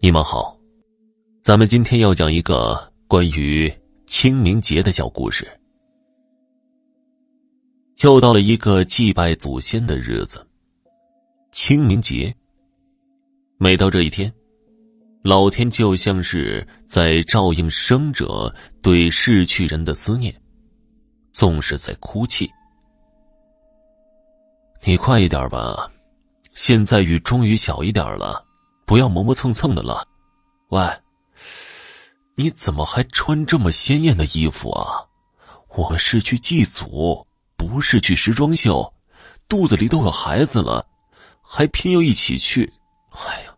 你们好，咱们今天要讲一个关于清明节的小故事。又到了一个祭拜祖先的日子——清明节。每到这一天，老天就像是在照应生者对逝去人的思念，总是在哭泣。你快一点吧，现在雨终于小一点了，不要磨磨蹭蹭的了。喂，你怎么还穿这么鲜艳的衣服啊？我们是去祭祖，不是去时装秀，肚子里都有孩子了，还偏要一起去。哎呀！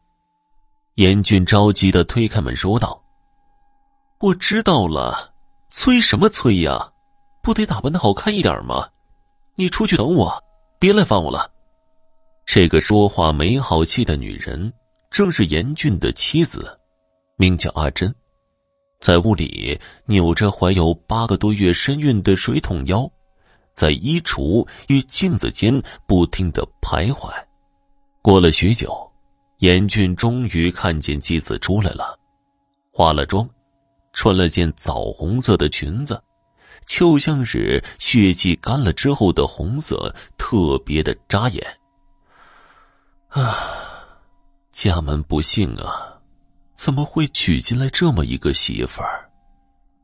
严俊着急的推开门说道：“我知道了，催什么催呀？不得打扮的好看一点吗？你出去等我。”别来烦我了。这个说话没好气的女人，正是严俊的妻子，名叫阿珍，在屋里扭着怀有八个多月身孕的水桶腰，在衣橱与镜子间不停的徘徊。过了许久，严俊终于看见妻子出来了，化了妆，穿了件枣红色的裙子。就像是血迹干了之后的红色，特别的扎眼。啊，家门不幸啊，怎么会娶进来这么一个媳妇儿？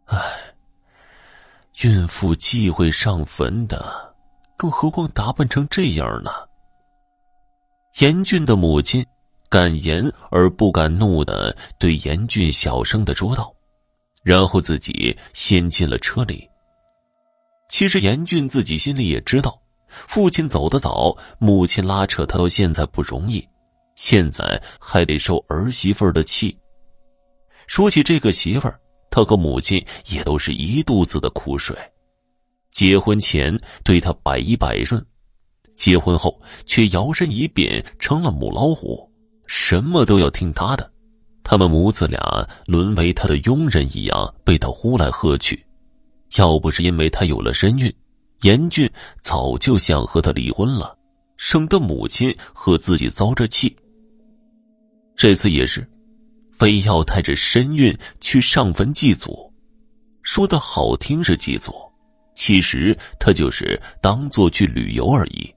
唉，孕妇忌讳上坟的，更何况打扮成这样呢？严俊的母亲敢言而不敢怒的对严俊小声的说道，然后自己先进了车里。其实严俊自己心里也知道，父亲走得早，母亲拉扯他到现在不容易，现在还得受儿媳妇的气。说起这个媳妇儿，他和母亲也都是一肚子的苦水。结婚前对他百依百顺，结婚后却摇身一变成了母老虎，什么都要听他的。他们母子俩沦为他的佣人一样，被他呼来喝去。要不是因为他有了身孕，严俊早就想和他离婚了，省得母亲和自己遭着气。这次也是，非要带着身孕去上坟祭祖，说的好听是祭祖，其实他就是当做去旅游而已。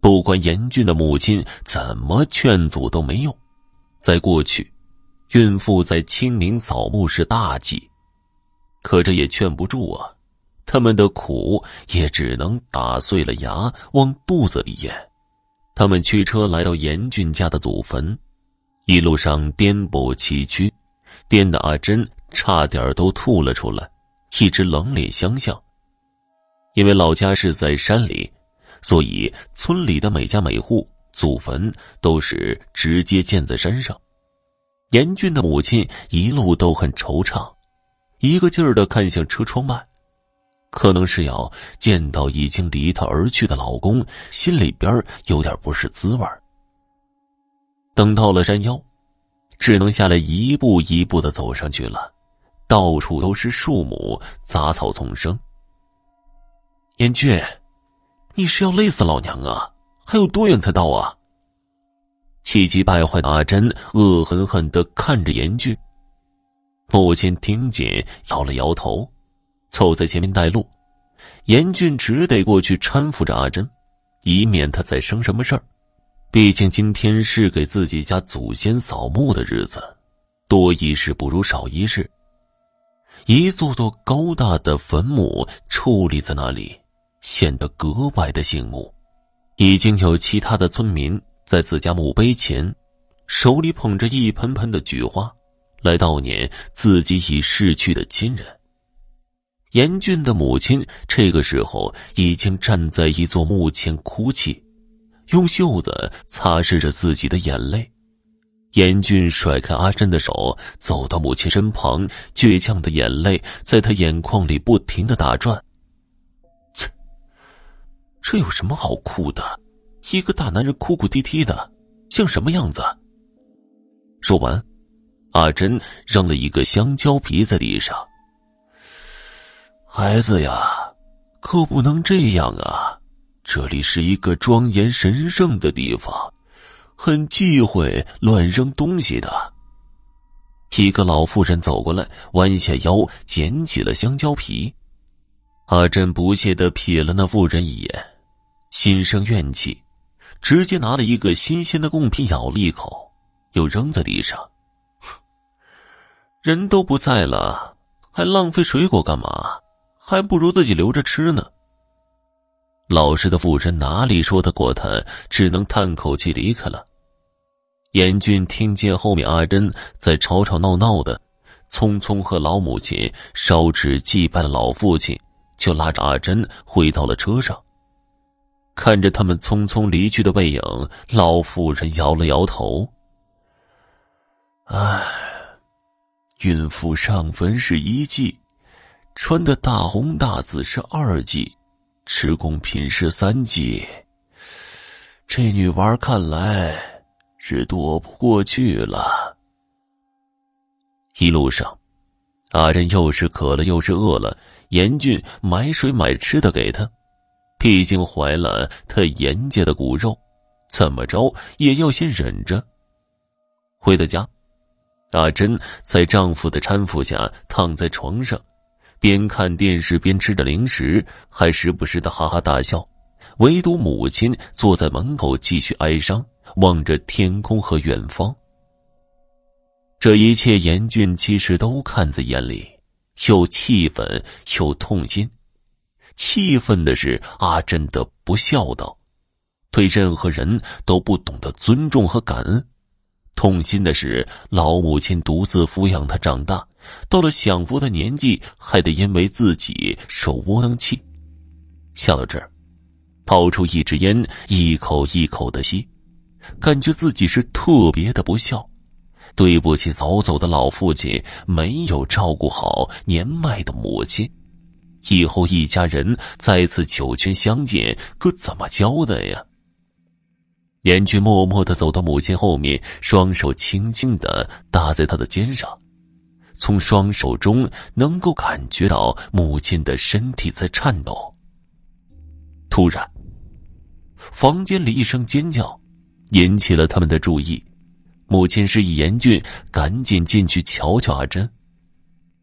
不管严俊的母亲怎么劝阻都没用，在过去，孕妇在清明扫墓是大忌。可这也劝不住啊，他们的苦也只能打碎了牙往肚子里咽。他们驱车来到严俊家的祖坟，一路上颠簸崎岖，颠得阿珍差点都吐了出来，一直冷脸相向。因为老家是在山里，所以村里的每家每户祖坟都是直接建在山上。严俊的母亲一路都很惆怅。一个劲儿的看向车窗外，可能是要见到已经离她而去的老公，心里边有点不是滋味等到了山腰，只能下来一步一步的走上去了，到处都是树木、杂草丛生。严俊，你是要累死老娘啊？还有多远才到啊？气急败坏的阿珍恶狠狠的看着严俊。母亲听见，摇了摇头，凑在前面带路。严俊只得过去搀扶着阿珍，以免他再生什么事儿。毕竟今天是给自己家祖先扫墓的日子，多一事不如少一事。一座座高大的坟墓矗立在那里，显得格外的醒目。已经有其他的村民在自家墓碑前，手里捧着一盆盆的菊花。来悼念自己已逝去的亲人。严俊的母亲这个时候已经站在一座墓前哭泣，用袖子擦拭着自己的眼泪。严俊甩开阿珍的手，走到母亲身旁，倔强的眼泪在他眼眶里不停的打转。切，这有什么好哭的？一个大男人哭哭啼啼的，像什么样子？说完。阿珍扔了一个香蕉皮在地上。孩子呀，可不能这样啊！这里是一个庄严神圣的地方，很忌讳乱扔东西的。一个老妇人走过来，弯下腰捡起了香蕉皮。阿珍不屑的瞥了那妇人一眼，心生怨气，直接拿了一个新鲜的贡品咬了一口，又扔在地上。人都不在了，还浪费水果干嘛？还不如自己留着吃呢。老实的妇人哪里说得过他，只能叹口气离开了。严俊听见后面阿珍在吵吵闹闹的，匆匆和老母亲烧纸祭拜了老父亲，就拉着阿珍回到了车上。看着他们匆匆离去的背影，老妇人摇了摇头：“唉，孕妇上坟是一季，穿的大红大紫是二季，吃贡品是三季。这女娃看来……”是躲不过去了。一路上，阿珍又是渴了又是饿了，严俊买水买吃的给她，毕竟怀了他严家的骨肉，怎么着也要先忍着。回到家，阿珍在丈夫的搀扶下躺在床上，边看电视边吃着零食，还时不时的哈哈大笑，唯独母亲坐在门口继续哀伤。望着天空和远方，这一切严峻其实都看在眼里，又气愤又痛心。气愤的是阿珍的不孝道，对任何人都不懂得尊重和感恩；痛心的是老母亲独自抚养他长大，到了享福的年纪，还得因为自己受窝囊气。想到这儿，掏出一支烟，一口一口的吸。感觉自己是特别的不孝，对不起早走的老父亲，没有照顾好年迈的母亲，以后一家人再次九泉相见，可怎么交代呀？严俊默默的走到母亲后面，双手轻轻的搭在她的肩上，从双手中能够感觉到母亲的身体在颤抖。突然，房间里一声尖叫。引起了他们的注意，母亲示意严俊赶紧进去瞧瞧阿珍。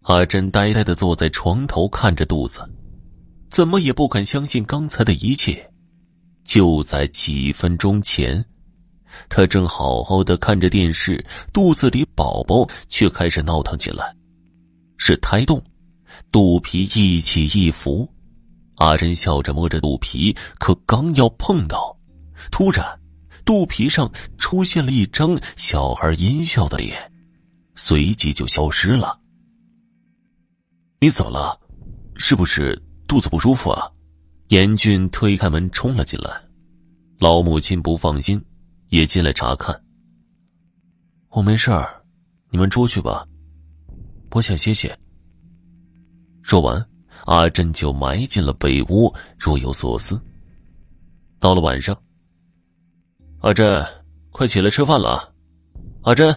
阿珍呆呆的坐在床头看着肚子，怎么也不肯相信刚才的一切。就在几分钟前，她正好好的看着电视，肚子里宝宝却开始闹腾起来，是胎动，肚皮一起一伏。阿珍笑着摸着肚皮，可刚要碰到，突然。肚皮上出现了一张小孩阴笑的脸，随即就消失了。你怎么了？是不是肚子不舒服啊？严俊推开门冲了进来，老母亲不放心，也进来查看。我没事儿，你们出去吧，我想歇歇。说完，阿珍就埋进了被窝，若有所思。到了晚上。阿珍，快起来吃饭了！阿珍，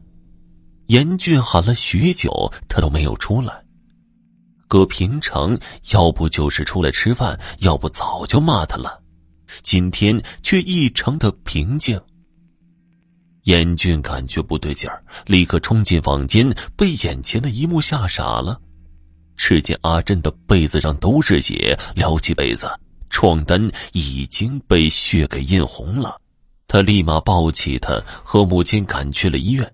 严俊喊了许久，他都没有出来。搁平常，要不就是出来吃饭，要不早就骂他了。今天却异常的平静。严俊感觉不对劲儿，立刻冲进房间，被眼前的一幕吓傻了。只见阿珍的被子上都是血，撩起被子，床单已经被血给印红了。他立马抱起他和母亲赶去了医院，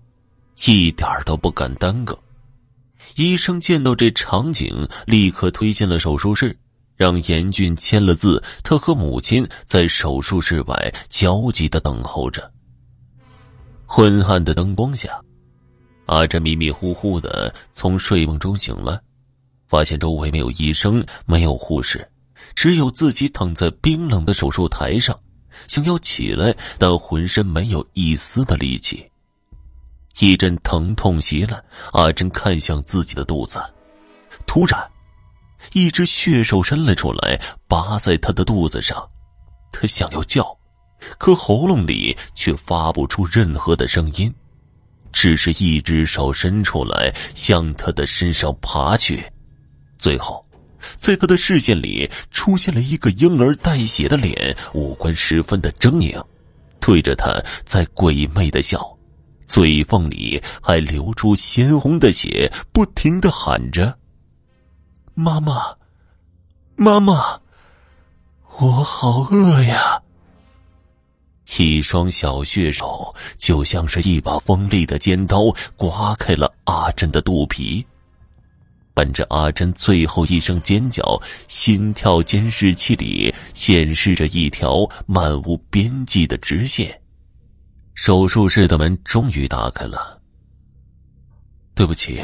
一点都不敢耽搁。医生见到这场景，立刻推进了手术室，让严俊签了字。他和母亲在手术室外焦急的等候着。昏暗的灯光下，阿珍迷迷糊糊的从睡梦中醒来，发现周围没有医生，没有护士，只有自己躺在冰冷的手术台上。想要起来，但浑身没有一丝的力气。一阵疼痛袭来，阿珍看向自己的肚子，突然，一只血手伸了出来，扒在他的肚子上。他想要叫，可喉咙里却发不出任何的声音，只是一只手伸出来，向他的身上爬去，最后。在他的视线里，出现了一个婴儿带血的脸，五官十分的狰狞，对着他在鬼魅的笑，嘴缝里还流出鲜红的血，不停的喊着：“妈妈，妈妈，我好饿呀！”一双小血手就像是一把锋利的尖刀，刮开了阿珍的肚皮。伴着阿珍最后一声尖叫，心跳监视器里显示着一条漫无边际的直线。手术室的门终于打开了。对不起，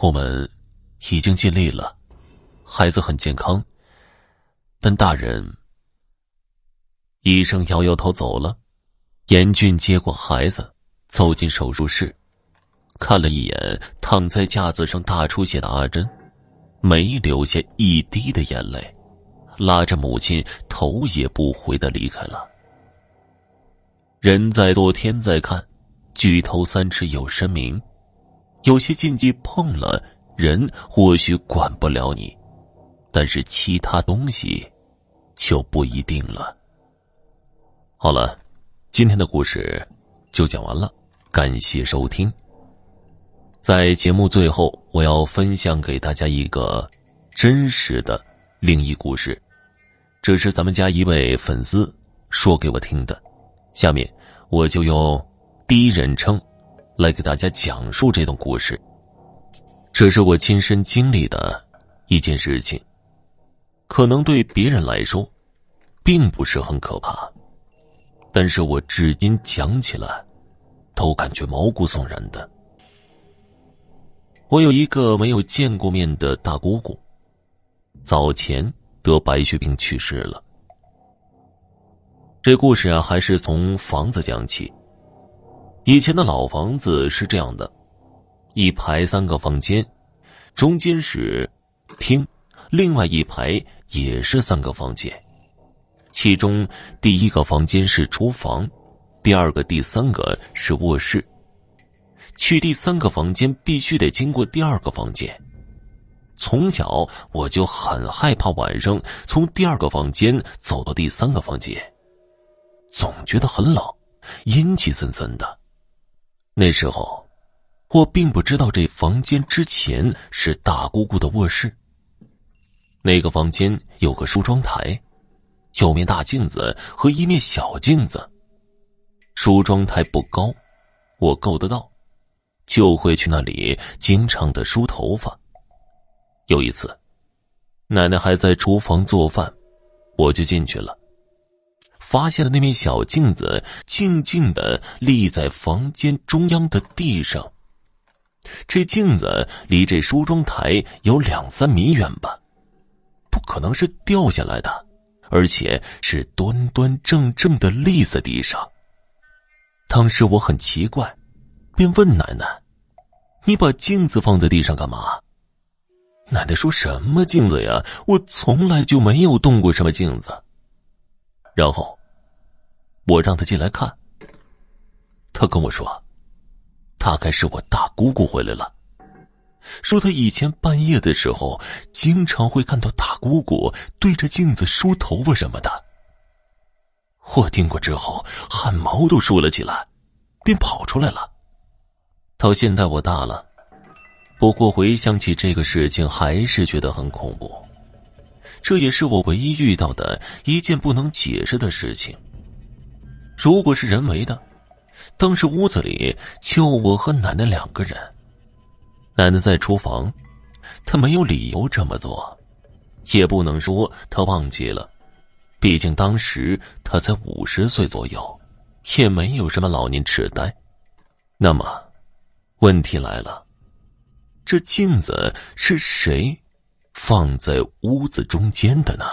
我们已经尽力了，孩子很健康，但大人。医生摇摇头走了，严俊接过孩子，走进手术室，看了一眼躺在架子上大出血的阿珍，没留下一滴的眼泪，拉着母亲头也不回的离开了。人在做天在看，举头三尺有神明，有些禁忌碰了人或许管不了你，但是其他东西就不一定了。好了，今天的故事就讲完了，感谢收听。在节目最后，我要分享给大家一个真实的灵异故事，这是咱们家一位粉丝说给我听的。下面我就用第一人称来给大家讲述这段故事。这是我亲身经历的一件事情，可能对别人来说并不是很可怕。但是我至今讲起来，都感觉毛骨悚然的。我有一个没有见过面的大姑姑，早前得白血病去世了。这故事啊，还是从房子讲起。以前的老房子是这样的：一排三个房间，中间是厅，另外一排也是三个房间。其中第一个房间是厨房，第二个、第三个是卧室。去第三个房间必须得经过第二个房间。从小我就很害怕晚上从第二个房间走到第三个房间，总觉得很冷，阴气森森的。那时候，我并不知道这房间之前是大姑姑的卧室。那个房间有个梳妆台。有面大镜子和一面小镜子，梳妆台不高，我够得到，就会去那里经常的梳头发。有一次，奶奶还在厨房做饭，我就进去了，发现了那面小镜子静静的立在房间中央的地上。这镜子离这梳妆台有两三米远吧，不可能是掉下来的。而且是端端正正的立在地上。当时我很奇怪，便问奶奶：“你把镜子放在地上干嘛？”奶奶说什么镜子呀？我从来就没有动过什么镜子。然后，我让他进来看。他跟我说：“大概是我大姑姑回来了。”说他以前半夜的时候，经常会看到大姑姑对着镜子梳头发什么的。我听过之后，汗毛都竖了起来，便跑出来了。到现在我大了，不过回想起这个事情，还是觉得很恐怖。这也是我唯一遇到的一件不能解释的事情。如果是人为的，当时屋子里就我和奶奶两个人。奶奶在厨房，她没有理由这么做，也不能说她忘记了，毕竟当时她才五十岁左右，也没有什么老年痴呆。那么，问题来了，这镜子是谁放在屋子中间的呢？